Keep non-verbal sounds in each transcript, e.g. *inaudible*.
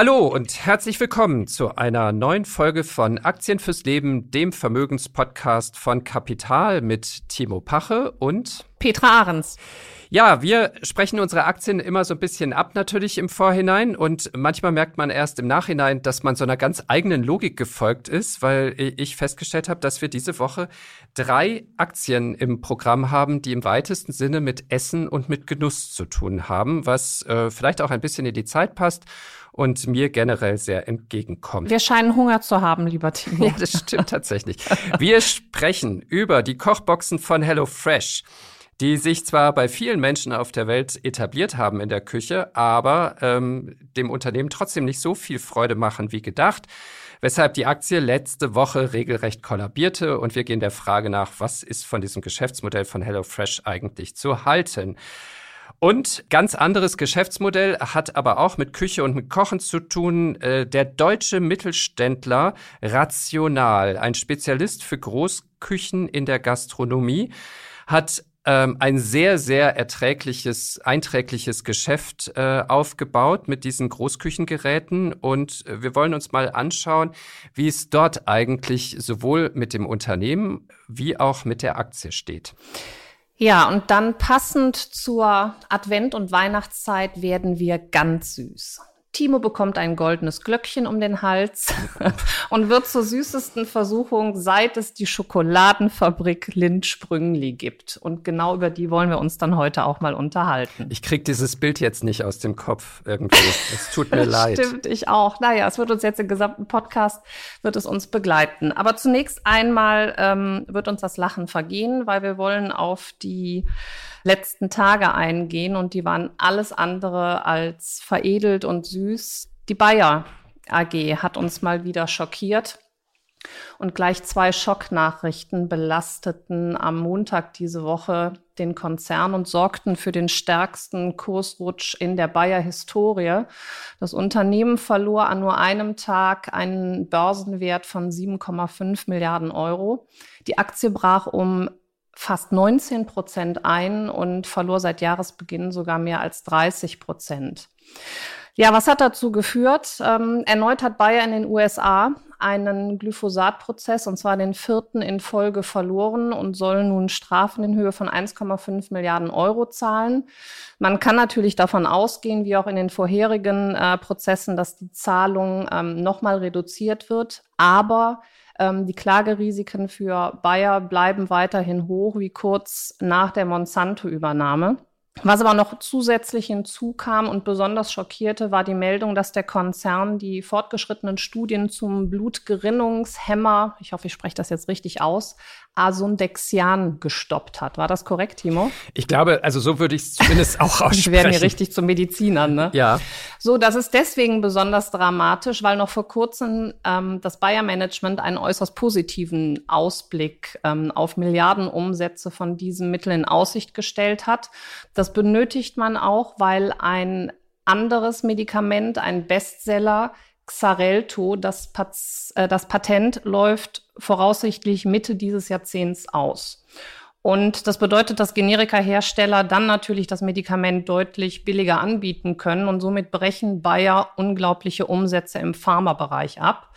Hallo und herzlich willkommen zu einer neuen Folge von Aktien fürs Leben, dem Vermögenspodcast von Kapital mit Timo Pache und Petra Ahrens. Ja, wir sprechen unsere Aktien immer so ein bisschen ab natürlich im Vorhinein und manchmal merkt man erst im Nachhinein, dass man so einer ganz eigenen Logik gefolgt ist, weil ich festgestellt habe, dass wir diese Woche drei Aktien im Programm haben, die im weitesten Sinne mit Essen und mit Genuss zu tun haben, was äh, vielleicht auch ein bisschen in die Zeit passt und mir generell sehr entgegenkommt. Wir scheinen Hunger zu haben, lieber Timo. Ja, das stimmt *laughs* tatsächlich. Wir sprechen über die Kochboxen von HelloFresh die sich zwar bei vielen Menschen auf der Welt etabliert haben in der Küche, aber ähm, dem Unternehmen trotzdem nicht so viel Freude machen wie gedacht, weshalb die Aktie letzte Woche regelrecht kollabierte und wir gehen der Frage nach, was ist von diesem Geschäftsmodell von HelloFresh eigentlich zu halten. Und ganz anderes Geschäftsmodell hat aber auch mit Küche und mit Kochen zu tun. Äh, der deutsche Mittelständler Rational, ein Spezialist für Großküchen in der Gastronomie, hat ähm, ein sehr, sehr erträgliches, einträgliches Geschäft äh, aufgebaut mit diesen Großküchengeräten. Und wir wollen uns mal anschauen, wie es dort eigentlich sowohl mit dem Unternehmen wie auch mit der Aktie steht. Ja, und dann passend zur Advent- und Weihnachtszeit werden wir ganz süß. Timo bekommt ein goldenes Glöckchen um den Hals *laughs* und wird zur süßesten Versuchung, seit es die Schokoladenfabrik Lind Sprüngli gibt. Und genau über die wollen wir uns dann heute auch mal unterhalten. Ich krieg dieses Bild jetzt nicht aus dem Kopf irgendwie. Es tut mir *laughs* leid. Stimmt, ich auch. Naja, es wird uns jetzt im gesamten Podcast, wird es uns begleiten. Aber zunächst einmal ähm, wird uns das Lachen vergehen, weil wir wollen auf die letzten Tage eingehen und die waren alles andere als veredelt und süß. Die Bayer AG hat uns mal wieder schockiert. Und gleich zwei Schocknachrichten belasteten am Montag diese Woche den Konzern und sorgten für den stärksten Kursrutsch in der Bayer Historie. Das Unternehmen verlor an nur einem Tag einen Börsenwert von 7,5 Milliarden Euro. Die Aktie brach um fast 19 Prozent ein und verlor seit Jahresbeginn sogar mehr als 30 Prozent. Ja, was hat dazu geführt? Ähm, erneut hat Bayer in den USA einen Glyphosatprozess, und zwar den vierten in Folge verloren und soll nun Strafen in Höhe von 1,5 Milliarden Euro zahlen. Man kann natürlich davon ausgehen, wie auch in den vorherigen äh, Prozessen, dass die Zahlung ähm, nochmal reduziert wird. Aber ähm, die Klagerisiken für Bayer bleiben weiterhin hoch, wie kurz nach der Monsanto-Übernahme. Was aber noch zusätzlich hinzukam und besonders schockierte, war die Meldung, dass der Konzern die fortgeschrittenen Studien zum Blutgerinnungshemmer, ich hoffe, ich spreche das jetzt richtig aus, Asundexian gestoppt hat. War das korrekt, Timo? Ich glaube, also so würde ich es zumindest *laughs* auch aussprechen. Wir werden hier richtig zum Medizinern, ne? Ja. So, das ist deswegen besonders dramatisch, weil noch vor kurzem ähm, das Bayer-Management einen äußerst positiven Ausblick ähm, auf Milliardenumsätze von diesem Mittel in Aussicht gestellt hat. Das benötigt man auch, weil ein anderes Medikament, ein Bestseller, Xarelto, das, Pat äh, das Patent läuft voraussichtlich Mitte dieses Jahrzehnts aus. Und das bedeutet, dass Generika-Hersteller dann natürlich das Medikament deutlich billiger anbieten können und somit brechen Bayer unglaubliche Umsätze im Pharmabereich ab.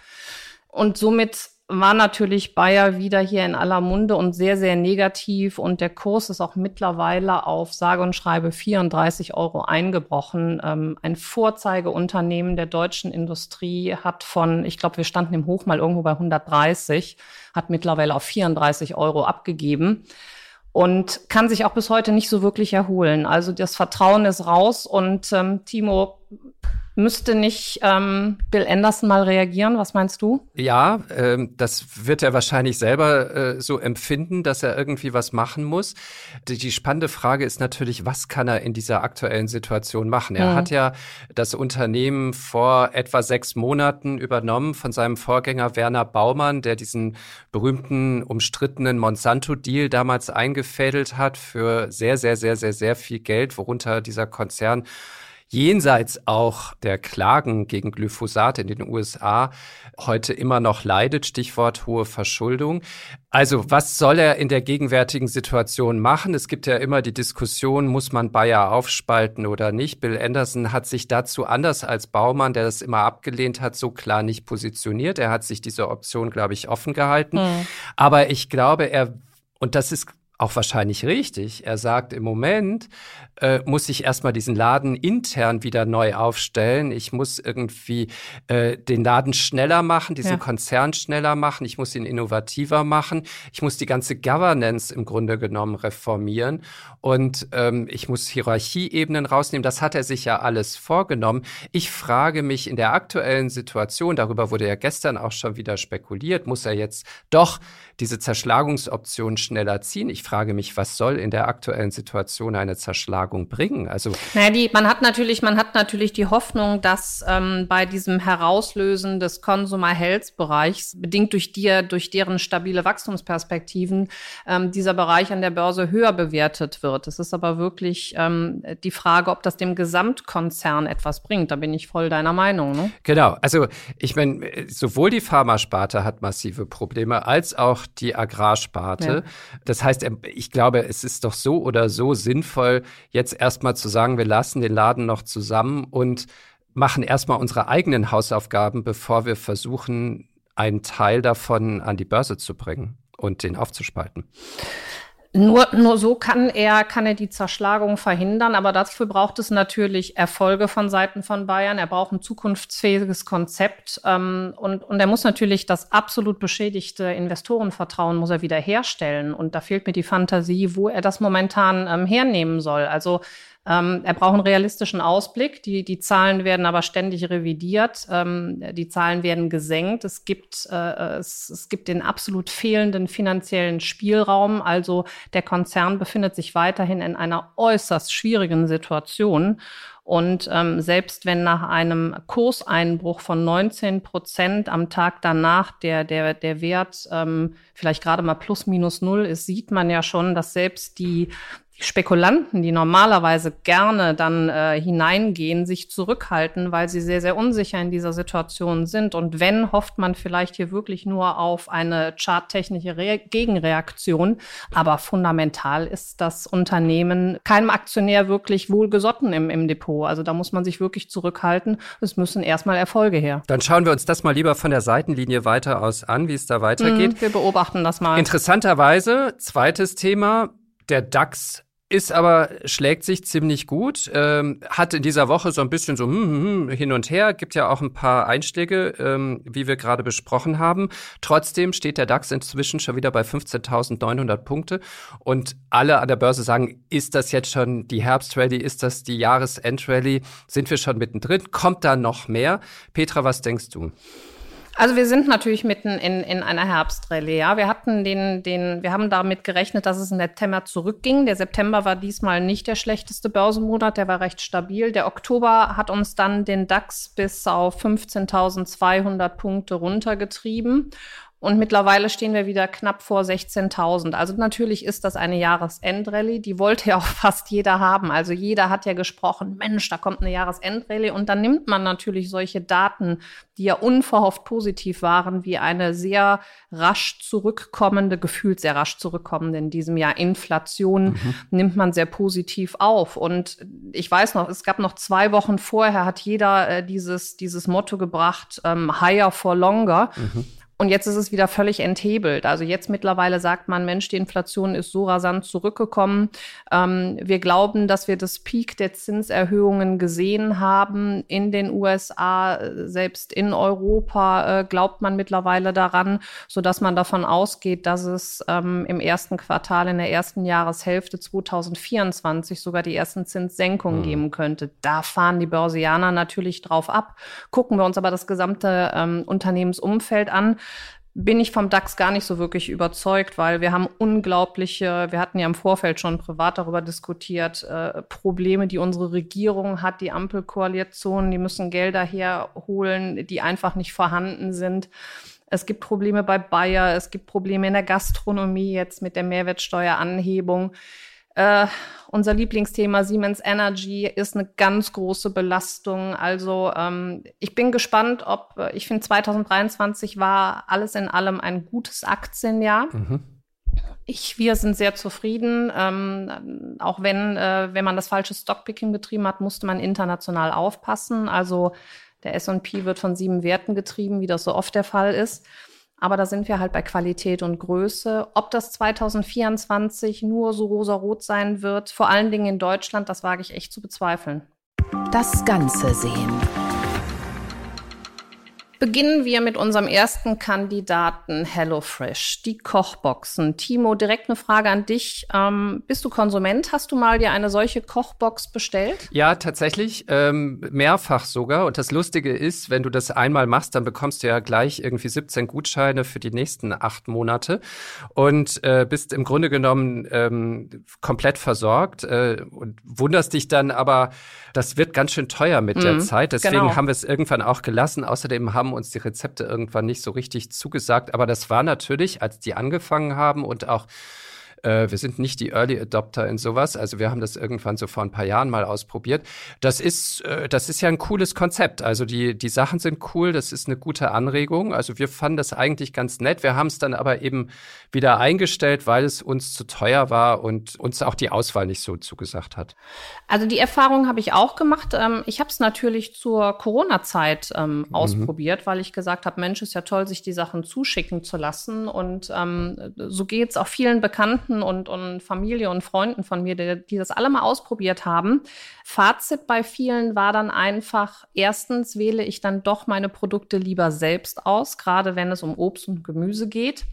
Und somit war natürlich Bayer wieder hier in aller Munde und sehr, sehr negativ. Und der Kurs ist auch mittlerweile auf sage und schreibe 34 Euro eingebrochen. Ähm, ein Vorzeigeunternehmen der deutschen Industrie hat von, ich glaube, wir standen im Hoch mal irgendwo bei 130, hat mittlerweile auf 34 Euro abgegeben und kann sich auch bis heute nicht so wirklich erholen. Also das Vertrauen ist raus und ähm, Timo, Müsste nicht ähm, Bill Anderson mal reagieren? Was meinst du? Ja, ähm, das wird er wahrscheinlich selber äh, so empfinden, dass er irgendwie was machen muss. Die, die, spannende Frage ist natürlich, was kann er in dieser aktuellen Situation machen? Er mhm. hat ja das Unternehmen vor etwa sechs Monaten übernommen von seinem Vorgänger Werner Baumann, der diesen berühmten, umstrittenen Monsanto-Deal damals eingefädelt hat für sehr, sehr, sehr, sehr, sehr viel Geld, worunter dieser Konzern jenseits auch der Klagen gegen Glyphosat in den USA heute immer noch leidet, Stichwort hohe Verschuldung. Also was soll er in der gegenwärtigen Situation machen? Es gibt ja immer die Diskussion, muss man Bayer aufspalten oder nicht? Bill Anderson hat sich dazu anders als Baumann, der das immer abgelehnt hat, so klar nicht positioniert. Er hat sich diese Option, glaube ich, offen gehalten. Mhm. Aber ich glaube, er und das ist auch wahrscheinlich richtig. Er sagt, im Moment äh, muss ich erstmal diesen Laden intern wieder neu aufstellen. Ich muss irgendwie äh, den Laden schneller machen, diesen ja. Konzern schneller machen. Ich muss ihn innovativer machen. Ich muss die ganze Governance im Grunde genommen reformieren. Und ähm, ich muss Hierarchieebenen rausnehmen. Das hat er sich ja alles vorgenommen. Ich frage mich in der aktuellen Situation, darüber wurde ja gestern auch schon wieder spekuliert, muss er jetzt doch diese Zerschlagungsoption schneller ziehen? Ich frage mich, was soll in der aktuellen Situation eine Zerschlagung bringen? Also naja, die, man hat natürlich, man hat natürlich die Hoffnung, dass ähm, bei diesem Herauslösen des Consumer Health Bereichs, bedingt durch die, durch deren stabile Wachstumsperspektiven, ähm, dieser Bereich an der Börse höher bewertet wird. Es ist aber wirklich ähm, die Frage, ob das dem Gesamtkonzern etwas bringt. Da bin ich voll deiner Meinung. Ne? Genau. Also ich meine, sowohl die Pharmasparte hat massive Probleme, als auch die Agrarsparte. Ja. Das heißt, ich glaube, es ist doch so oder so sinnvoll, jetzt erstmal zu sagen, wir lassen den Laden noch zusammen und machen erstmal unsere eigenen Hausaufgaben, bevor wir versuchen, einen Teil davon an die Börse zu bringen und den aufzuspalten. Nur, nur so kann er, kann er die Zerschlagung verhindern, aber dafür braucht es natürlich Erfolge von Seiten von Bayern. Er braucht ein zukunftsfähiges Konzept ähm, und, und er muss natürlich das absolut beschädigte Investorenvertrauen muss er wieder herstellen. Und da fehlt mir die Fantasie, wo er das momentan ähm, hernehmen soll. Also ähm, er braucht einen realistischen Ausblick. Die, die Zahlen werden aber ständig revidiert. Ähm, die Zahlen werden gesenkt. Es gibt, äh, es, es gibt den absolut fehlenden finanziellen Spielraum. Also der Konzern befindet sich weiterhin in einer äußerst schwierigen Situation. Und ähm, selbst wenn nach einem Kurseinbruch von 19 Prozent am Tag danach der, der, der Wert ähm, vielleicht gerade mal plus minus null ist, sieht man ja schon, dass selbst die Spekulanten, die normalerweise gerne dann äh, hineingehen, sich zurückhalten, weil sie sehr, sehr unsicher in dieser Situation sind. Und wenn, hofft man vielleicht hier wirklich nur auf eine charttechnische Re Gegenreaktion. Aber fundamental ist das Unternehmen keinem Aktionär wirklich wohlgesotten im, im Depot. Also da muss man sich wirklich zurückhalten. Es müssen erstmal Erfolge her. Dann schauen wir uns das mal lieber von der Seitenlinie weiter aus an, wie es da weitergeht. Mm, wir beobachten das mal. Interessanterweise, zweites Thema, der DAX ist aber, schlägt sich ziemlich gut, ähm, hat in dieser Woche so ein bisschen so hm, hm, hm, hin und her, gibt ja auch ein paar Einschläge, ähm, wie wir gerade besprochen haben. Trotzdem steht der DAX inzwischen schon wieder bei 15.900 Punkte und alle an der Börse sagen, ist das jetzt schon die Herbstrally, ist das die Jahresendrallye, sind wir schon mittendrin, kommt da noch mehr? Petra, was denkst du? Also wir sind natürlich mitten in, in einer Herbstrallye. Ja, wir hatten den, den, wir haben damit gerechnet, dass es im September zurückging. Der September war diesmal nicht der schlechteste Börsenmonat, der war recht stabil. Der Oktober hat uns dann den DAX bis auf 15.200 Punkte runtergetrieben. Und mittlerweile stehen wir wieder knapp vor 16.000. Also natürlich ist das eine Jahresendrallye. Die wollte ja auch *laughs* fast jeder haben. Also jeder hat ja gesprochen, Mensch, da kommt eine Jahresendrallye. Und dann nimmt man natürlich solche Daten, die ja unverhofft positiv waren, wie eine sehr rasch zurückkommende, gefühlt sehr rasch zurückkommende in diesem Jahr Inflation, mhm. nimmt man sehr positiv auf. Und ich weiß noch, es gab noch zwei Wochen vorher, hat jeder äh, dieses, dieses Motto gebracht, ähm, higher for longer. Mhm. Und jetzt ist es wieder völlig enthebelt. Also jetzt mittlerweile sagt man, Mensch, die Inflation ist so rasant zurückgekommen. Ähm, wir glauben, dass wir das Peak der Zinserhöhungen gesehen haben in den USA, selbst in Europa äh, glaubt man mittlerweile daran, so dass man davon ausgeht, dass es ähm, im ersten Quartal in der ersten Jahreshälfte 2024 sogar die ersten Zinssenkungen mhm. geben könnte. Da fahren die Börsianer natürlich drauf ab. Gucken wir uns aber das gesamte ähm, Unternehmensumfeld an bin ich vom DAX gar nicht so wirklich überzeugt, weil wir haben unglaubliche, wir hatten ja im Vorfeld schon privat darüber diskutiert, äh, Probleme, die unsere Regierung hat, die Ampelkoalition, die müssen Gelder herholen, die einfach nicht vorhanden sind. Es gibt Probleme bei Bayer, es gibt Probleme in der Gastronomie jetzt mit der Mehrwertsteueranhebung. Äh, unser Lieblingsthema Siemens Energy ist eine ganz große Belastung. Also ähm, ich bin gespannt, ob äh, ich finde 2023 war alles in allem ein gutes Aktienjahr. Mhm. Ich, wir sind sehr zufrieden. Ähm, auch wenn, äh, wenn man das falsche Stockpicking betrieben hat, musste man international aufpassen. Also der S&P wird von sieben Werten getrieben, wie das so oft der Fall ist. Aber da sind wir halt bei Qualität und Größe. Ob das 2024 nur so rosarot sein wird, vor allen Dingen in Deutschland, das wage ich echt zu bezweifeln. Das Ganze sehen. Beginnen wir mit unserem ersten Kandidaten HelloFresh, die Kochboxen. Timo, direkt eine Frage an dich. Ähm, bist du Konsument? Hast du mal dir eine solche Kochbox bestellt? Ja, tatsächlich, ähm, mehrfach sogar. Und das Lustige ist, wenn du das einmal machst, dann bekommst du ja gleich irgendwie 17 Gutscheine für die nächsten acht Monate und äh, bist im Grunde genommen ähm, komplett versorgt äh, und wunderst dich dann aber, das wird ganz schön teuer mit mhm, der Zeit. Deswegen genau. haben wir es irgendwann auch gelassen. Außerdem haben uns die Rezepte irgendwann nicht so richtig zugesagt. Aber das war natürlich, als die angefangen haben und auch äh, wir sind nicht die Early Adopter in sowas. Also wir haben das irgendwann so vor ein paar Jahren mal ausprobiert. Das ist, äh, das ist ja ein cooles Konzept. Also die, die Sachen sind cool. Das ist eine gute Anregung. Also wir fanden das eigentlich ganz nett. Wir haben es dann aber eben wieder eingestellt, weil es uns zu teuer war und uns auch die Auswahl nicht so zugesagt hat. Also die Erfahrung habe ich auch gemacht. Ähm, ich habe es natürlich zur Corona-Zeit ähm, mhm. ausprobiert, weil ich gesagt habe, Mensch, ist ja toll, sich die Sachen zuschicken zu lassen. Und ähm, so geht es auch vielen Bekannten Bekannten und, und Familie und Freunden von mir, die, die das alle mal ausprobiert haben. Fazit bei vielen war dann einfach, erstens wähle ich dann doch meine Produkte lieber selbst aus, gerade wenn es um Obst und Gemüse geht.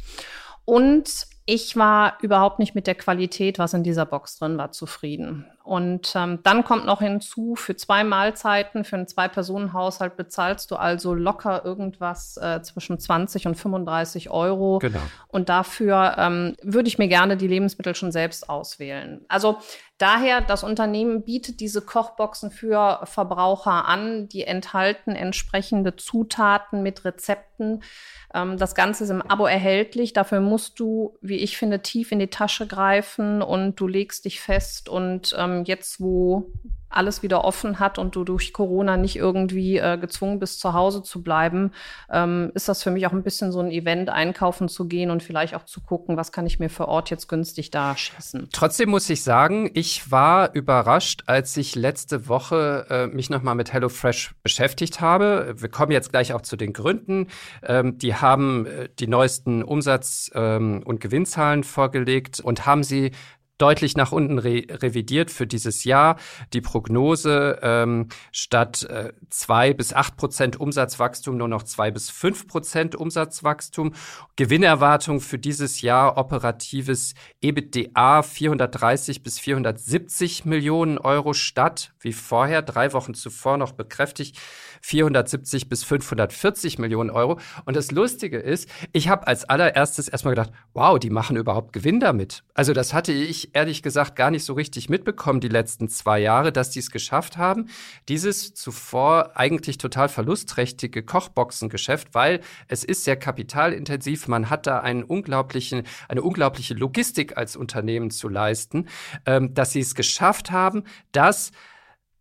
Und ich war überhaupt nicht mit der Qualität, was in dieser Box drin war, zufrieden. Und ähm, dann kommt noch hinzu, für zwei Mahlzeiten, für einen Zwei-Personen-Haushalt bezahlst du also locker irgendwas äh, zwischen 20 und 35 Euro. Genau. Und dafür ähm, würde ich mir gerne die Lebensmittel schon selbst auswählen. Also daher, das Unternehmen bietet diese Kochboxen für Verbraucher an, die enthalten entsprechende Zutaten mit Rezepten ähm, das Ganze ist im Abo erhältlich. Dafür musst du, wie ich finde, tief in die Tasche greifen und du legst dich fest. Und ähm, jetzt, wo alles wieder offen hat und du durch Corona nicht irgendwie äh, gezwungen bist, zu Hause zu bleiben, ähm, ist das für mich auch ein bisschen so ein Event, einkaufen zu gehen und vielleicht auch zu gucken, was kann ich mir für Ort jetzt günstig da schießen. Trotzdem muss ich sagen, ich war überrascht, als ich letzte Woche äh, mich nochmal mit HelloFresh beschäftigt habe. Wir kommen jetzt gleich auch zu den Gründen. Ähm, die haben äh, die neuesten Umsatz- ähm, und Gewinnzahlen vorgelegt und haben sie deutlich nach unten re revidiert für dieses Jahr. Die Prognose ähm, statt äh, zwei bis acht Prozent Umsatzwachstum nur noch zwei bis fünf Prozent Umsatzwachstum. Gewinnerwartung für dieses Jahr operatives EBITDA 430 bis 470 Millionen Euro statt, wie vorher, drei Wochen zuvor noch bekräftigt, 470 bis 540 Millionen Euro. Und das Lustige ist, ich habe als allererstes erstmal gedacht, wow, die machen überhaupt Gewinn damit. Also das hatte ich ehrlich gesagt gar nicht so richtig mitbekommen die letzten zwei Jahre, dass die es geschafft haben, dieses zuvor eigentlich total verlustträchtige Kochboxengeschäft, weil es ist sehr kapitalintensiv, man hat da einen unglaublichen, eine unglaubliche Logistik als Unternehmen zu leisten, ähm, dass sie es geschafft haben, dass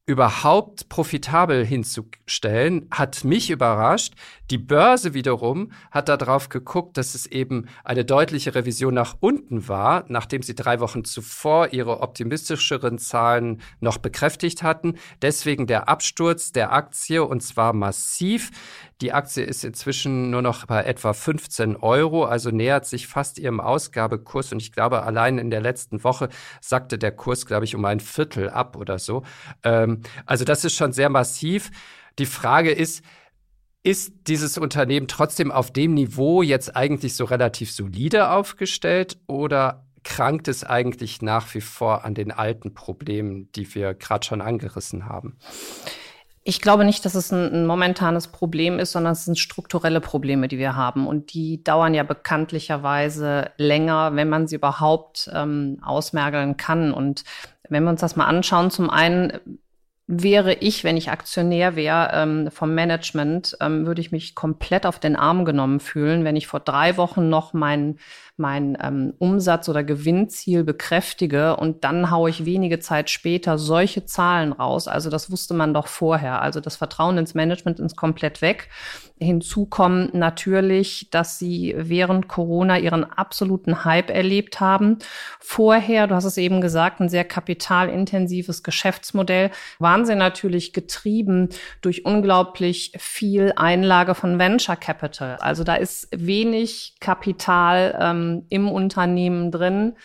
überhaupt profitabel hinzustellen, hat mich überrascht. Die Börse wiederum hat darauf geguckt, dass es eben eine deutliche Revision nach unten war, nachdem sie drei Wochen zuvor ihre optimistischeren Zahlen noch bekräftigt hatten. Deswegen der Absturz der Aktie und zwar massiv. Die Aktie ist inzwischen nur noch bei etwa 15 Euro, also nähert sich fast ihrem Ausgabekurs. Und ich glaube, allein in der letzten Woche sackte der Kurs, glaube ich, um ein Viertel ab oder so. Ähm, also das ist schon sehr massiv. Die Frage ist, ist dieses Unternehmen trotzdem auf dem Niveau jetzt eigentlich so relativ solide aufgestellt oder krankt es eigentlich nach wie vor an den alten Problemen, die wir gerade schon angerissen haben? Ich glaube nicht, dass es ein, ein, momentanes Problem ist, sondern es sind strukturelle Probleme, die wir haben. Und die dauern ja bekanntlicherweise länger, wenn man sie überhaupt ähm, ausmergeln kann. Und wenn wir uns das mal anschauen, zum einen wäre ich, wenn ich Aktionär wäre ähm, vom Management, ähm, würde ich mich komplett auf den Arm genommen fühlen, wenn ich vor drei Wochen noch mein, mein ähm, Umsatz- oder Gewinnziel bekräftige und dann haue ich wenige Zeit später solche Zahlen raus. Also das wusste man doch vorher. Also das Vertrauen ins Management ist komplett weg. Hinzu kommt natürlich, dass sie während Corona ihren absoluten Hype erlebt haben. Vorher, du hast es eben gesagt, ein sehr kapitalintensives Geschäftsmodell, waren sie natürlich getrieben durch unglaublich viel Einlage von Venture Capital. Also da ist wenig Kapital ähm, im Unternehmen drin.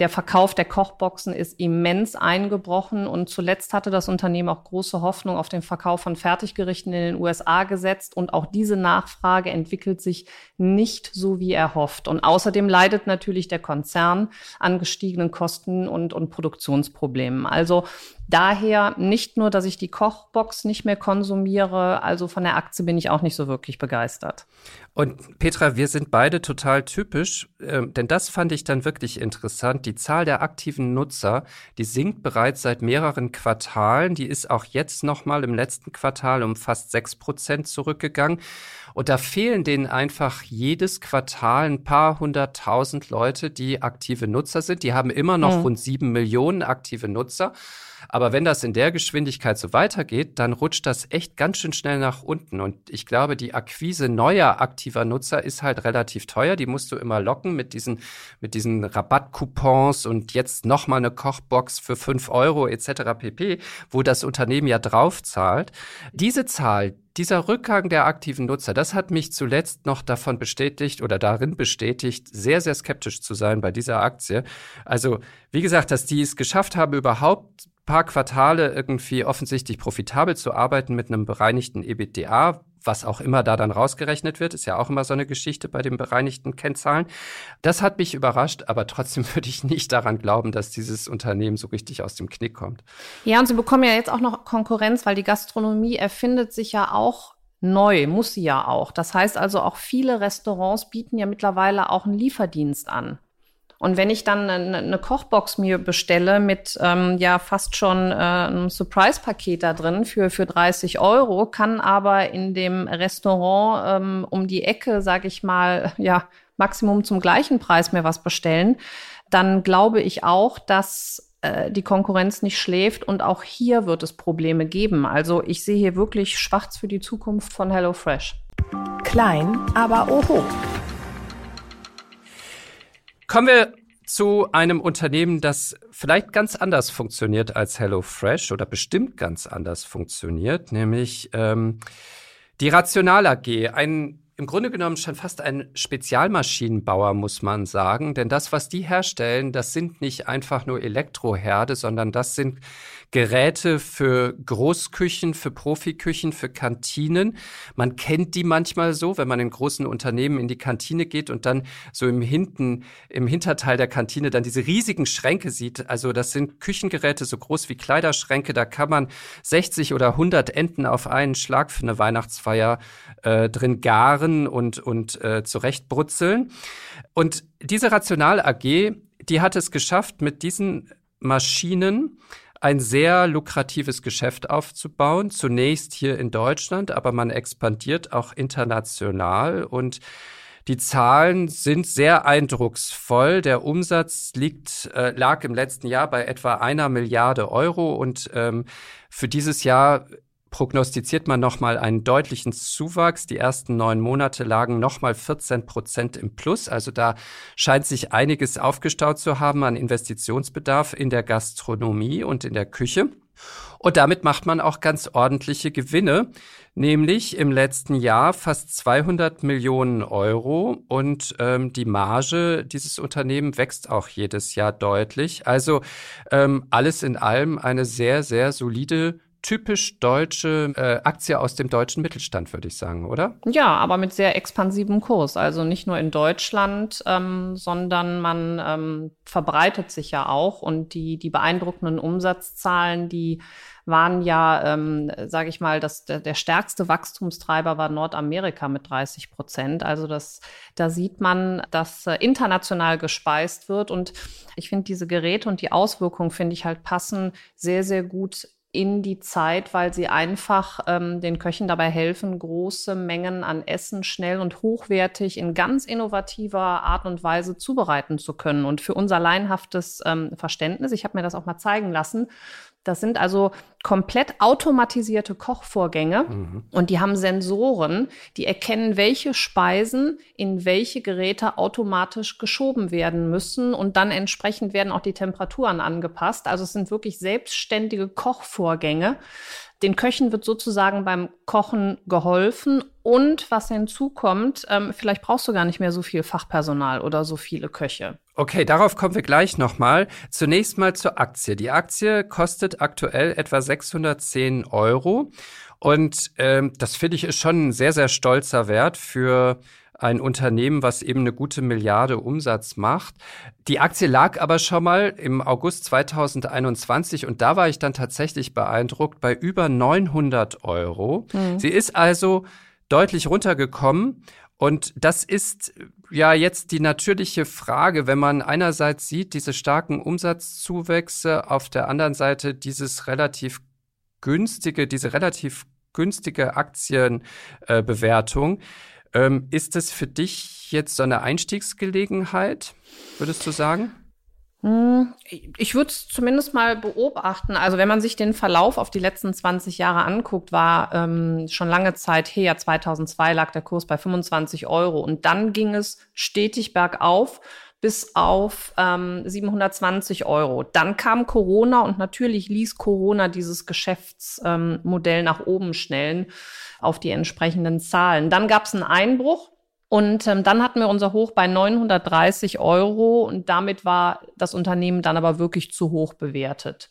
Der Verkauf der Kochboxen ist immens eingebrochen und zuletzt hatte das Unternehmen auch große Hoffnung auf den Verkauf von Fertiggerichten in den USA gesetzt und auch diese Nachfrage entwickelt sich nicht so wie erhofft. Und außerdem leidet natürlich der Konzern an gestiegenen Kosten und, und Produktionsproblemen. Also daher nicht nur, dass ich die Kochbox nicht mehr konsumiere, also von der Aktie bin ich auch nicht so wirklich begeistert. Und Petra, wir sind beide total typisch, äh, denn das fand ich dann wirklich interessant. Die Zahl der aktiven Nutzer, die sinkt bereits seit mehreren Quartalen. Die ist auch jetzt nochmal im letzten Quartal um fast sechs Prozent zurückgegangen. Und da fehlen denen einfach jedes Quartal ein paar hunderttausend Leute, die aktive Nutzer sind. Die haben immer noch mhm. rund sieben Millionen aktive Nutzer. Aber wenn das in der Geschwindigkeit so weitergeht, dann rutscht das echt ganz schön schnell nach unten. Und ich glaube, die Akquise neuer aktiver Nutzer ist halt relativ teuer. Die musst du immer locken mit diesen, mit diesen Rabattcoupons und jetzt nochmal eine Kochbox für fünf Euro etc. pp., wo das Unternehmen ja drauf zahlt. Diese Zahl, dieser Rückgang der aktiven Nutzer, das hat mich zuletzt noch davon bestätigt oder darin bestätigt, sehr, sehr skeptisch zu sein bei dieser Aktie. Also, wie gesagt, dass die es geschafft haben, überhaupt paar Quartale irgendwie offensichtlich profitabel zu arbeiten mit einem bereinigten EBITDA, was auch immer da dann rausgerechnet wird, ist ja auch immer so eine Geschichte bei den bereinigten Kennzahlen. Das hat mich überrascht, aber trotzdem *laughs* würde ich nicht daran glauben, dass dieses Unternehmen so richtig aus dem Knick kommt. Ja, und sie bekommen ja jetzt auch noch Konkurrenz, weil die Gastronomie erfindet sich ja auch neu, muss sie ja auch. Das heißt also, auch viele Restaurants bieten ja mittlerweile auch einen Lieferdienst an. Und wenn ich dann eine, eine Kochbox mir bestelle mit ähm, ja fast schon äh, einem Surprise-Paket da drin für, für 30 Euro, kann aber in dem Restaurant ähm, um die Ecke, sage ich mal, *laughs* ja, Maximum zum gleichen Preis mir was bestellen, dann glaube ich auch, dass äh, die Konkurrenz nicht schläft und auch hier wird es Probleme geben. Also ich sehe hier wirklich schwarz für die Zukunft von HelloFresh. Klein, aber oho. Kommen wir zu einem Unternehmen, das vielleicht ganz anders funktioniert als HelloFresh oder bestimmt ganz anders funktioniert, nämlich ähm, die Rational AG. Ein im Grunde genommen schon fast ein Spezialmaschinenbauer, muss man sagen. Denn das, was die herstellen, das sind nicht einfach nur Elektroherde, sondern das sind Geräte für Großküchen, für Profiküchen, für Kantinen. Man kennt die manchmal so, wenn man in großen Unternehmen in die Kantine geht und dann so im hinten, im Hinterteil der Kantine dann diese riesigen Schränke sieht. Also das sind Küchengeräte so groß wie Kleiderschränke. Da kann man 60 oder 100 Enten auf einen Schlag für eine Weihnachtsfeier äh, drin garen und, und äh, zurechtbrutzeln. Und diese Rational AG, die hat es geschafft, mit diesen Maschinen ein sehr lukratives Geschäft aufzubauen. Zunächst hier in Deutschland, aber man expandiert auch international und die Zahlen sind sehr eindrucksvoll. Der Umsatz liegt, äh, lag im letzten Jahr bei etwa einer Milliarde Euro und ähm, für dieses Jahr prognostiziert man nochmal einen deutlichen Zuwachs. Die ersten neun Monate lagen nochmal 14 Prozent im Plus. Also da scheint sich einiges aufgestaut zu haben an Investitionsbedarf in der Gastronomie und in der Küche. Und damit macht man auch ganz ordentliche Gewinne, nämlich im letzten Jahr fast 200 Millionen Euro. Und ähm, die Marge dieses Unternehmen wächst auch jedes Jahr deutlich. Also ähm, alles in allem eine sehr, sehr solide typisch deutsche äh, Aktie aus dem deutschen Mittelstand, würde ich sagen, oder? Ja, aber mit sehr expansivem Kurs. Also nicht nur in Deutschland, ähm, sondern man ähm, verbreitet sich ja auch. Und die, die beeindruckenden Umsatzzahlen, die waren ja, ähm, sage ich mal, das, der, der stärkste Wachstumstreiber war Nordamerika mit 30 Prozent. Also das, da sieht man, dass äh, international gespeist wird. Und ich finde diese Geräte und die Auswirkungen, finde ich halt passen sehr, sehr gut in die Zeit, weil sie einfach ähm, den Köchen dabei helfen, große Mengen an Essen schnell und hochwertig in ganz innovativer Art und Weise zubereiten zu können. Und für unser laienhaftes ähm, Verständnis, ich habe mir das auch mal zeigen lassen, das sind also komplett automatisierte Kochvorgänge mhm. und die haben Sensoren, die erkennen, welche Speisen in welche Geräte automatisch geschoben werden müssen und dann entsprechend werden auch die Temperaturen angepasst. Also es sind wirklich selbstständige Kochvorgänge. Den Köchen wird sozusagen beim Kochen geholfen. Und was hinzukommt, ähm, vielleicht brauchst du gar nicht mehr so viel Fachpersonal oder so viele Köche. Okay, darauf kommen wir gleich nochmal. Zunächst mal zur Aktie. Die Aktie kostet aktuell etwa 610 Euro. Und ähm, das finde ich ist schon ein sehr, sehr stolzer Wert für ein Unternehmen, was eben eine gute Milliarde Umsatz macht. Die Aktie lag aber schon mal im August 2021 und da war ich dann tatsächlich beeindruckt bei über 900 Euro. Mhm. Sie ist also deutlich runtergekommen und das ist ja jetzt die natürliche Frage, wenn man einerseits sieht, diese starken Umsatzzuwächse, auf der anderen Seite dieses relativ günstige, diese relativ günstige Aktienbewertung. Äh, ähm, ist das für dich jetzt so eine Einstiegsgelegenheit, würdest du sagen? Hm, ich würde es zumindest mal beobachten. Also wenn man sich den Verlauf auf die letzten 20 Jahre anguckt, war ähm, schon lange Zeit her, 2002 lag der Kurs bei 25 Euro und dann ging es stetig bergauf bis auf ähm, 720 Euro. Dann kam Corona und natürlich ließ Corona dieses Geschäftsmodell ähm, nach oben schnellen auf die entsprechenden Zahlen. Dann gab es einen Einbruch. Und ähm, dann hatten wir unser Hoch bei 930 Euro und damit war das Unternehmen dann aber wirklich zu hoch bewertet.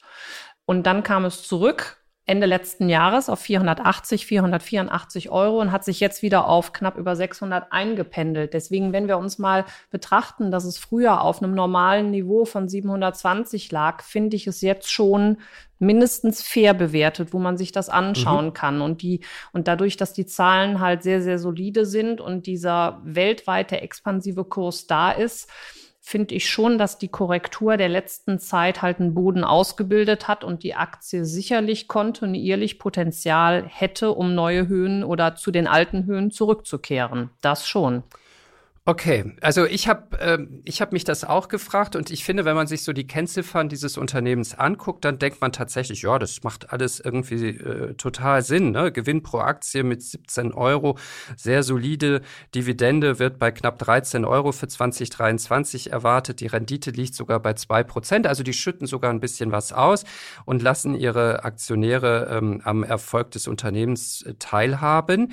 Und dann kam es zurück Ende letzten Jahres auf 480, 484 Euro und hat sich jetzt wieder auf knapp über 600 eingependelt. Deswegen, wenn wir uns mal betrachten, dass es früher auf einem normalen Niveau von 720 lag, finde ich es jetzt schon mindestens fair bewertet, wo man sich das anschauen mhm. kann. Und die, und dadurch, dass die Zahlen halt sehr, sehr solide sind und dieser weltweite expansive Kurs da ist, finde ich schon, dass die Korrektur der letzten Zeit halt einen Boden ausgebildet hat und die Aktie sicherlich kontinuierlich Potenzial hätte, um neue Höhen oder zu den alten Höhen zurückzukehren. Das schon. Okay, also ich habe äh, ich hab mich das auch gefragt und ich finde, wenn man sich so die Kennziffern dieses Unternehmens anguckt, dann denkt man tatsächlich, ja, das macht alles irgendwie äh, total Sinn. Ne? Gewinn pro Aktie mit 17 Euro, sehr solide Dividende wird bei knapp 13 Euro für 2023 erwartet. Die Rendite liegt sogar bei zwei Prozent, also die schütten sogar ein bisschen was aus und lassen ihre Aktionäre ähm, am Erfolg des Unternehmens äh, teilhaben.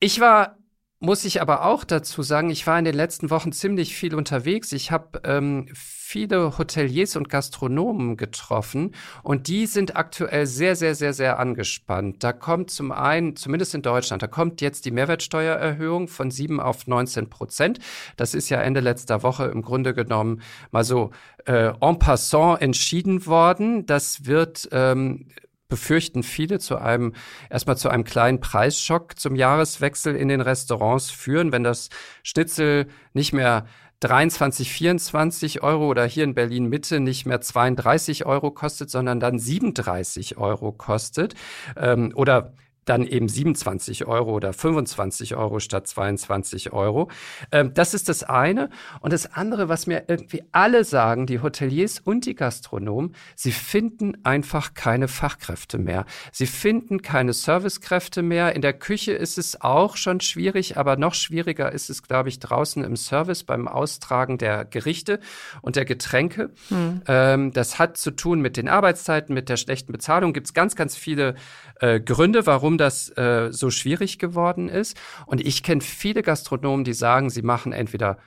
Ich war muss ich aber auch dazu sagen, ich war in den letzten Wochen ziemlich viel unterwegs. Ich habe ähm, viele Hoteliers und Gastronomen getroffen und die sind aktuell sehr, sehr, sehr, sehr angespannt. Da kommt zum einen, zumindest in Deutschland, da kommt jetzt die Mehrwertsteuererhöhung von 7 auf 19 Prozent. Das ist ja Ende letzter Woche im Grunde genommen mal so äh, en passant entschieden worden. Das wird ähm, befürchten viele zu einem, erstmal zu einem kleinen Preisschock zum Jahreswechsel in den Restaurants führen, wenn das Schnitzel nicht mehr 23, 24 Euro oder hier in Berlin Mitte nicht mehr 32 Euro kostet, sondern dann 37 Euro kostet. Ähm, oder dann eben 27 Euro oder 25 Euro statt 22 Euro. Ähm, das ist das eine. Und das andere, was mir irgendwie alle sagen, die Hoteliers und die Gastronomen, sie finden einfach keine Fachkräfte mehr. Sie finden keine Servicekräfte mehr. In der Küche ist es auch schon schwierig, aber noch schwieriger ist es, glaube ich, draußen im Service beim Austragen der Gerichte und der Getränke. Hm. Ähm, das hat zu tun mit den Arbeitszeiten, mit der schlechten Bezahlung. Gibt es ganz, ganz viele äh, Gründe, warum das äh, so schwierig geworden ist. Und ich kenne viele Gastronomen, die sagen, sie machen entweder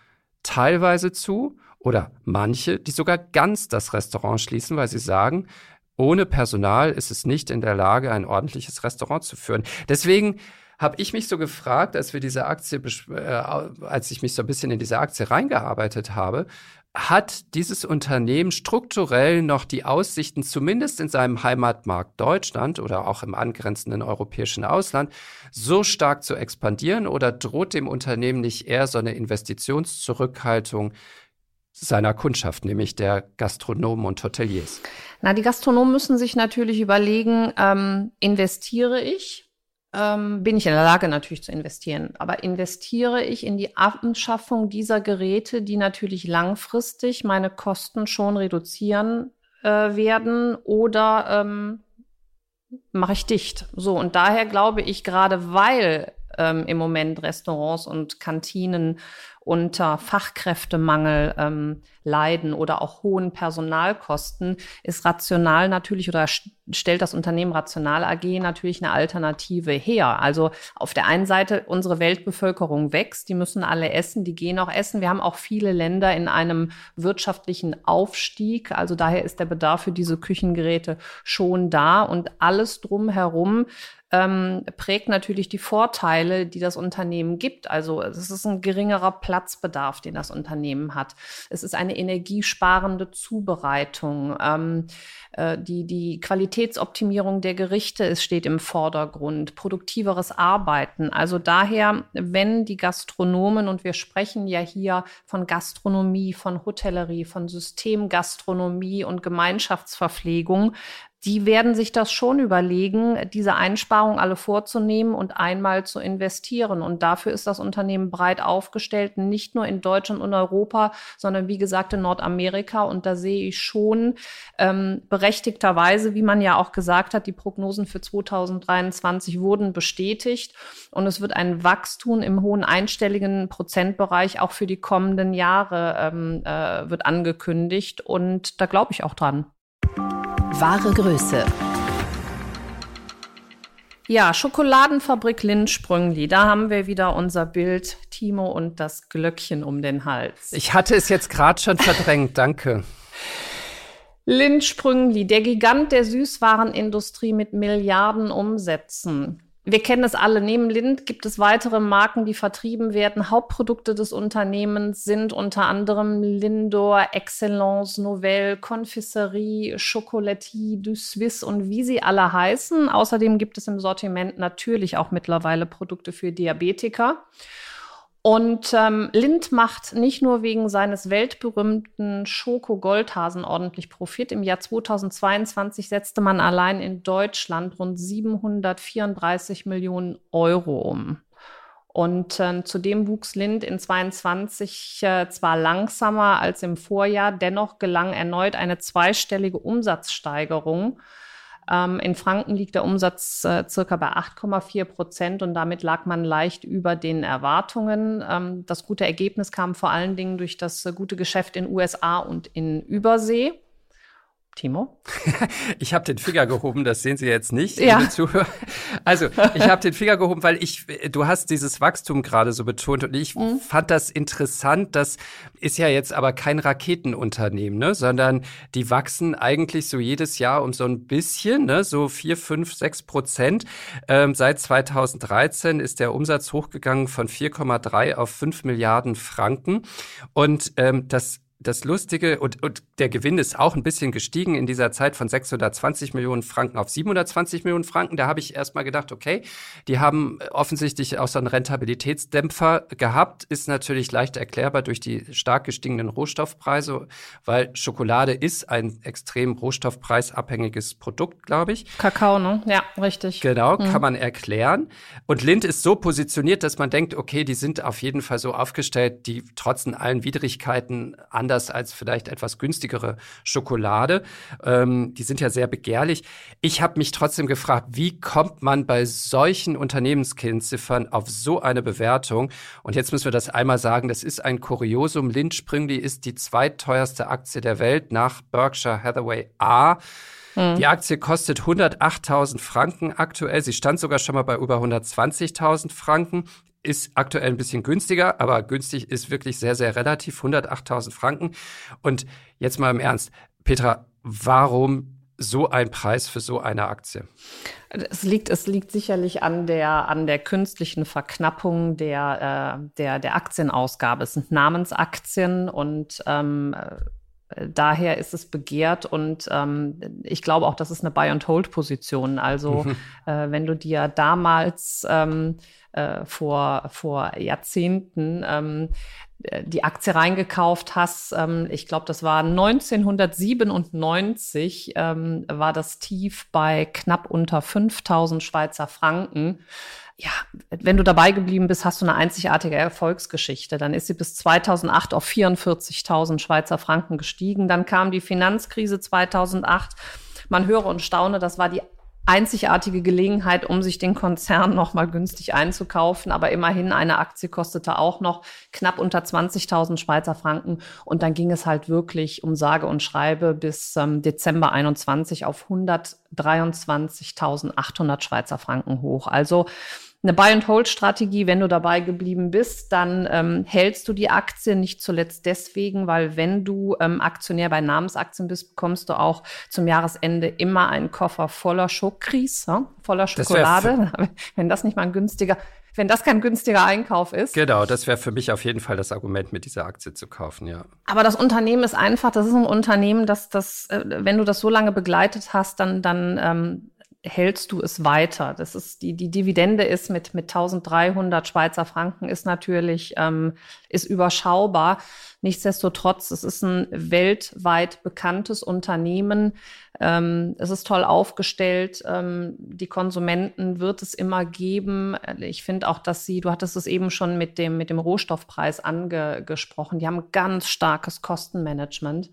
teilweise zu oder manche, die sogar ganz das Restaurant schließen, weil sie sagen, ohne Personal ist es nicht in der Lage, ein ordentliches Restaurant zu führen. Deswegen habe ich mich so gefragt, als wir diese Aktie, äh, als ich mich so ein bisschen in diese Aktie reingearbeitet habe, hat dieses Unternehmen strukturell noch die Aussichten, zumindest in seinem Heimatmarkt Deutschland oder auch im angrenzenden europäischen Ausland, so stark zu expandieren oder droht dem Unternehmen nicht eher so eine Investitionszurückhaltung seiner Kundschaft, nämlich der Gastronomen und Hoteliers? Na, die Gastronomen müssen sich natürlich überlegen, ähm, investiere ich ähm, bin ich in der Lage natürlich zu investieren. Aber investiere ich in die Anschaffung dieser Geräte, die natürlich langfristig meine Kosten schon reduzieren äh, werden oder ähm, mache ich dicht? So, und daher glaube ich, gerade weil ähm, im Moment Restaurants und Kantinen unter Fachkräftemangel ähm, leiden oder auch hohen Personalkosten, ist rational natürlich oder stellt das Unternehmen Rational AG natürlich eine Alternative her. Also auf der einen Seite, unsere Weltbevölkerung wächst, die müssen alle essen, die gehen auch essen. Wir haben auch viele Länder in einem wirtschaftlichen Aufstieg. Also daher ist der Bedarf für diese Küchengeräte schon da und alles drumherum ähm, prägt natürlich die Vorteile, die das Unternehmen gibt. Also es ist ein geringerer Platzbedarf, den das Unternehmen hat. Es ist eine energiesparende Zubereitung. Ähm, äh, die, die Qualitätsoptimierung der Gerichte es steht im Vordergrund. Produktiveres Arbeiten. Also daher, wenn die Gastronomen, und wir sprechen ja hier von Gastronomie, von Hotellerie, von Systemgastronomie und Gemeinschaftsverpflegung, die werden sich das schon überlegen, diese Einsparungen alle vorzunehmen und einmal zu investieren. Und dafür ist das Unternehmen breit aufgestellt, nicht nur in Deutschland und Europa, sondern wie gesagt in Nordamerika. Und da sehe ich schon ähm, berechtigterweise, wie man ja auch gesagt hat, die Prognosen für 2023 wurden bestätigt. Und es wird ein Wachstum im hohen einstelligen Prozentbereich auch für die kommenden Jahre ähm, äh, wird angekündigt. Und da glaube ich auch dran. Wahre Größe. Ja, Schokoladenfabrik Lindsprüngli, da haben wir wieder unser Bild Timo und das Glöckchen um den Hals. Ich hatte es jetzt gerade schon verdrängt, danke. Lindsprüngli, der Gigant der Süßwarenindustrie mit Milliarden Umsätzen. Wir kennen es alle. Neben Lind gibt es weitere Marken, die vertrieben werden. Hauptprodukte des Unternehmens sind unter anderem Lindor, Excellence, Novelle, Confiserie, Chocolatier, du Suisse und wie sie alle heißen. Außerdem gibt es im Sortiment natürlich auch mittlerweile Produkte für Diabetiker. Und ähm, Lind macht nicht nur wegen seines weltberühmten Schoko-Goldhasen ordentlich Profit. Im Jahr 2022 setzte man allein in Deutschland rund 734 Millionen Euro um. Und äh, zudem wuchs Lind in 22 äh, zwar langsamer als im Vorjahr, dennoch gelang erneut eine zweistellige Umsatzsteigerung ähm, in Franken liegt der Umsatz äh, circa bei 8,4 Prozent und damit lag man leicht über den Erwartungen. Ähm, das gute Ergebnis kam vor allen Dingen durch das äh, gute Geschäft in USA und in Übersee. Timo? *laughs* ich habe den Finger gehoben, das sehen Sie jetzt nicht, ja. liebe Zuhörer. Also, ich habe den Finger gehoben, weil ich, du hast dieses Wachstum gerade so betont und ich mhm. fand das interessant. Das ist ja jetzt aber kein Raketenunternehmen, ne, sondern die wachsen eigentlich so jedes Jahr um so ein bisschen, ne, so vier, fünf, sechs Prozent. Ähm, seit 2013 ist der Umsatz hochgegangen von 4,3 auf 5 Milliarden Franken und ähm, das das Lustige, und, und der Gewinn ist auch ein bisschen gestiegen in dieser Zeit von 620 Millionen Franken auf 720 Millionen Franken. Da habe ich erstmal gedacht, okay, die haben offensichtlich auch so einen Rentabilitätsdämpfer gehabt. Ist natürlich leicht erklärbar durch die stark gestiegenen Rohstoffpreise, weil Schokolade ist ein extrem rohstoffpreisabhängiges Produkt, glaube ich. Kakao, ne? Ja, richtig. Genau, mhm. kann man erklären. Und Lind ist so positioniert, dass man denkt, okay, die sind auf jeden Fall so aufgestellt, die trotzen allen Widrigkeiten an anders als vielleicht etwas günstigere Schokolade. Ähm, die sind ja sehr begehrlich. Ich habe mich trotzdem gefragt, wie kommt man bei solchen Unternehmenskennziffern auf so eine Bewertung? Und jetzt müssen wir das einmal sagen, das ist ein Kuriosum. Lind Sprüngli ist die zweiteuerste Aktie der Welt nach Berkshire Hathaway A. Hm. Die Aktie kostet 108.000 Franken aktuell. Sie stand sogar schon mal bei über 120.000 Franken ist aktuell ein bisschen günstiger, aber günstig ist wirklich sehr, sehr relativ, 108.000 Franken. Und jetzt mal im Ernst, Petra, warum so ein Preis für so eine Aktie? Es liegt, es liegt sicherlich an der, an der künstlichen Verknappung der, äh, der, der Aktienausgabe. Es sind Namensaktien und ähm, daher ist es begehrt und ähm, ich glaube auch, das ist eine Buy-and-Hold-Position. Also äh, wenn du dir damals ähm, äh, vor, vor Jahrzehnten ähm, die Aktie reingekauft hast, ähm, ich glaube, das war 1997, ähm, war das Tief bei knapp unter 5000 Schweizer Franken ja, wenn du dabei geblieben bist, hast du eine einzigartige Erfolgsgeschichte. Dann ist sie bis 2008 auf 44.000 Schweizer Franken gestiegen. Dann kam die Finanzkrise 2008. Man höre und staune, das war die einzigartige Gelegenheit, um sich den Konzern noch mal günstig einzukaufen. Aber immerhin eine Aktie kostete auch noch knapp unter 20.000 Schweizer Franken. Und dann ging es halt wirklich um sage und schreibe bis ähm, Dezember 21 auf 123.800 Schweizer Franken hoch. Also eine Buy-and-Hold-Strategie, wenn du dabei geblieben bist, dann ähm, hältst du die Aktie nicht zuletzt deswegen, weil wenn du ähm, Aktionär bei Namensaktien bist, bekommst du auch zum Jahresende immer einen Koffer voller Schokris, ja? voller Schokolade. Das *laughs* wenn das nicht mal ein günstiger, wenn das kein günstiger Einkauf ist. Genau, das wäre für mich auf jeden Fall das Argument, mit dieser Aktie zu kaufen, ja. Aber das Unternehmen ist einfach, das ist ein Unternehmen, das, das, äh, wenn du das so lange begleitet hast, dann, dann ähm, hältst du es weiter? Das ist die, die Dividende ist mit, mit 1300 Schweizer Franken ist natürlich, ähm, ist überschaubar. Nichtsdestotrotz, es ist ein weltweit bekanntes Unternehmen. Ähm, es ist toll aufgestellt. Ähm, die Konsumenten wird es immer geben. Ich finde auch, dass sie, du hattest es eben schon mit dem, mit dem Rohstoffpreis angesprochen. Die haben ganz starkes Kostenmanagement.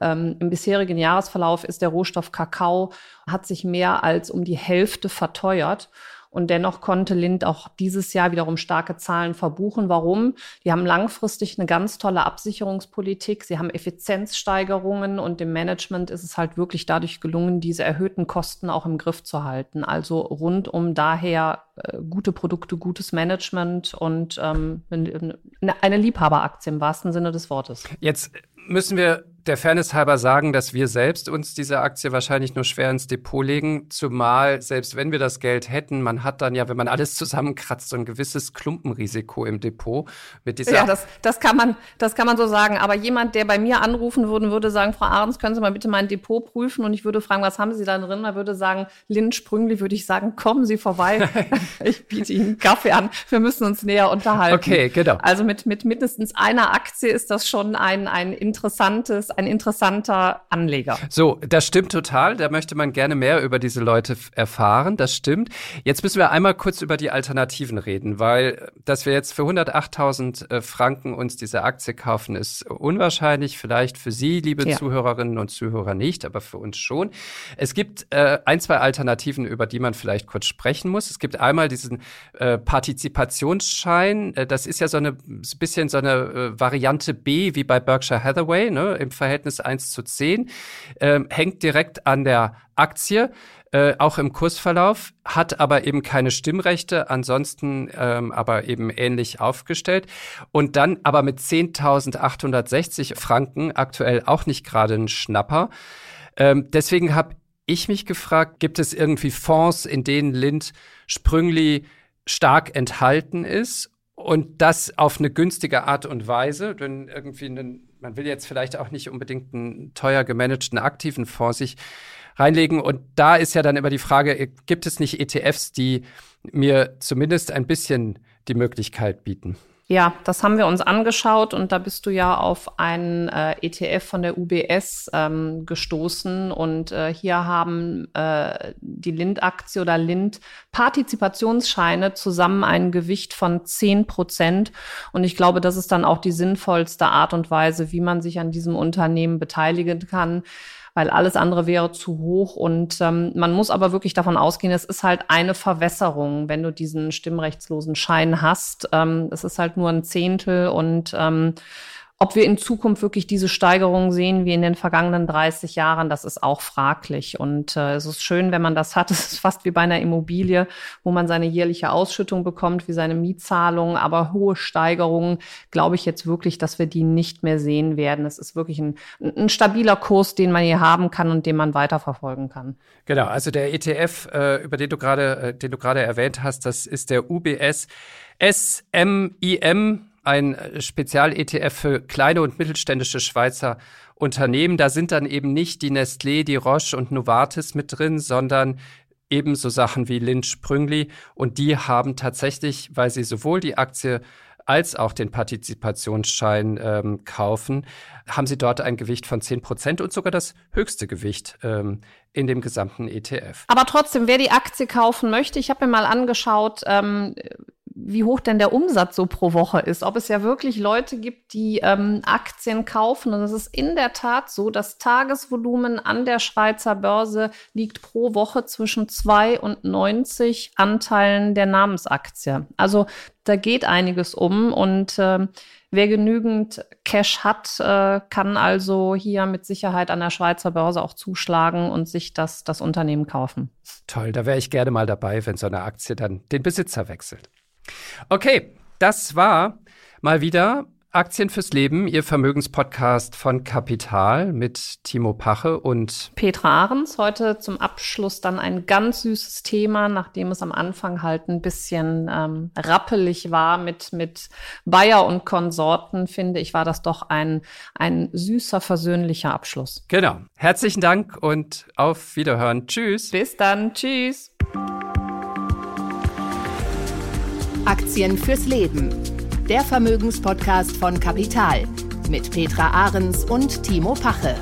Ähm, Im bisherigen Jahresverlauf ist der Rohstoff Kakao, hat sich mehr als um die Hälfte verteuert. Und dennoch konnte Lind auch dieses Jahr wiederum starke Zahlen verbuchen. Warum? Die haben langfristig eine ganz tolle Absicherungspolitik. Sie haben Effizienzsteigerungen und dem Management ist es halt wirklich dadurch gelungen, diese erhöhten Kosten auch im Griff zu halten. Also rund um daher äh, gute Produkte, gutes Management und ähm, eine Liebhaberaktie im wahrsten Sinne des Wortes. Jetzt müssen wir der Fairness halber sagen, dass wir selbst uns diese Aktie wahrscheinlich nur schwer ins Depot legen, zumal selbst wenn wir das Geld hätten, man hat dann ja, wenn man alles zusammenkratzt, so ein gewisses Klumpenrisiko im Depot mit dieser. Ja, das, das kann man, das kann man so sagen. Aber jemand, der bei mir anrufen würde, würde sagen, Frau Ahrens, können Sie mal bitte mein Depot prüfen? Und ich würde fragen, was haben Sie da drin? Er würde sagen, Lind Sprüngli, würde ich sagen, kommen Sie vorbei. *laughs* ich biete Ihnen einen Kaffee an. Wir müssen uns näher unterhalten. Okay, genau. Also mit, mit mindestens einer Aktie ist das schon ein, ein interessantes ein interessanter Anleger. So, das stimmt total. Da möchte man gerne mehr über diese Leute erfahren. Das stimmt. Jetzt müssen wir einmal kurz über die Alternativen reden, weil dass wir jetzt für 108.000 äh, Franken uns diese Aktie kaufen, ist unwahrscheinlich. Vielleicht für Sie, liebe ja. Zuhörerinnen und Zuhörer, nicht, aber für uns schon. Es gibt äh, ein, zwei Alternativen, über die man vielleicht kurz sprechen muss. Es gibt einmal diesen äh, Partizipationsschein. Äh, das ist ja so eine bisschen so eine äh, Variante B wie bei Berkshire Hathaway, ne, im Verhältnis 1 zu 10, äh, hängt direkt an der Aktie. Äh, auch im Kursverlauf, hat aber eben keine Stimmrechte, ansonsten ähm, aber eben ähnlich aufgestellt. Und dann aber mit 10.860 Franken, aktuell auch nicht gerade ein Schnapper. Ähm, deswegen habe ich mich gefragt, gibt es irgendwie Fonds, in denen Lind Sprüngli stark enthalten ist und das auf eine günstige Art und Weise, denn irgendwie einen man will jetzt vielleicht auch nicht unbedingt einen teuer gemanagten aktiven Fonds sich reinlegen. Und da ist ja dann immer die Frage, gibt es nicht ETFs, die mir zumindest ein bisschen die Möglichkeit bieten? Ja, das haben wir uns angeschaut und da bist du ja auf einen äh, ETF von der UBS ähm, gestoßen und äh, hier haben äh, die Lind-Aktie oder Lind-Partizipationsscheine zusammen ein Gewicht von zehn Prozent und ich glaube, das ist dann auch die sinnvollste Art und Weise, wie man sich an diesem Unternehmen beteiligen kann weil alles andere wäre zu hoch. Und ähm, man muss aber wirklich davon ausgehen, es ist halt eine Verwässerung, wenn du diesen stimmrechtslosen Schein hast. Ähm, es ist halt nur ein Zehntel und ähm, ob wir in Zukunft wirklich diese Steigerung sehen wie in den vergangenen 30 Jahren, das ist auch fraglich. Und äh, es ist schön, wenn man das hat. *laughs* Es ist fast wie bei einer Immobilie, wo man seine jährliche Ausschüttung bekommt, wie seine Mietzahlung. Aber hohe Steigerungen, glaube ich jetzt wirklich, dass wir die nicht mehr sehen werden. Es ist wirklich ein, ein stabiler Kurs, den man hier haben kann und den man weiterverfolgen kann. Genau, also der ETF, äh, über den du gerade, äh, den du gerade erwähnt hast, das ist der UBS SMIM ein äh, Spezial-ETF für kleine und mittelständische Schweizer Unternehmen. Da sind dann eben nicht die Nestlé, die Roche und Novartis mit drin, sondern ebenso Sachen wie Lind Sprüngli. Und die haben tatsächlich, weil sie sowohl die Aktie als auch den Partizipationsschein ähm, kaufen, haben sie dort ein Gewicht von 10 Prozent und sogar das höchste Gewicht ähm, in dem gesamten ETF. Aber trotzdem, wer die Aktie kaufen möchte, ich habe mir mal angeschaut, ähm, wie hoch denn der Umsatz so pro Woche ist. Ob es ja wirklich Leute gibt, die ähm, Aktien kaufen. Und es ist in der Tat so, das Tagesvolumen an der Schweizer Börse liegt pro Woche zwischen 2 und 90 Anteilen der Namensaktie. Also da geht einiges um und äh, wer genügend Cash hat, äh, kann also hier mit Sicherheit an der Schweizer Börse auch zuschlagen und sich das, das Unternehmen kaufen. Toll, da wäre ich gerne mal dabei, wenn so eine Aktie dann den Besitzer wechselt. Okay, das war mal wieder Aktien fürs Leben, Ihr Vermögenspodcast von Kapital mit Timo Pache und Petra Ahrens. Heute zum Abschluss dann ein ganz süßes Thema, nachdem es am Anfang halt ein bisschen ähm, rappelig war mit, mit Bayer und Konsorten, finde ich, war das doch ein, ein süßer, versöhnlicher Abschluss. Genau. Herzlichen Dank und auf Wiederhören. Tschüss. Bis dann. Tschüss. Aktien fürs Leben. Der Vermögenspodcast von Kapital mit Petra Ahrens und Timo Pache.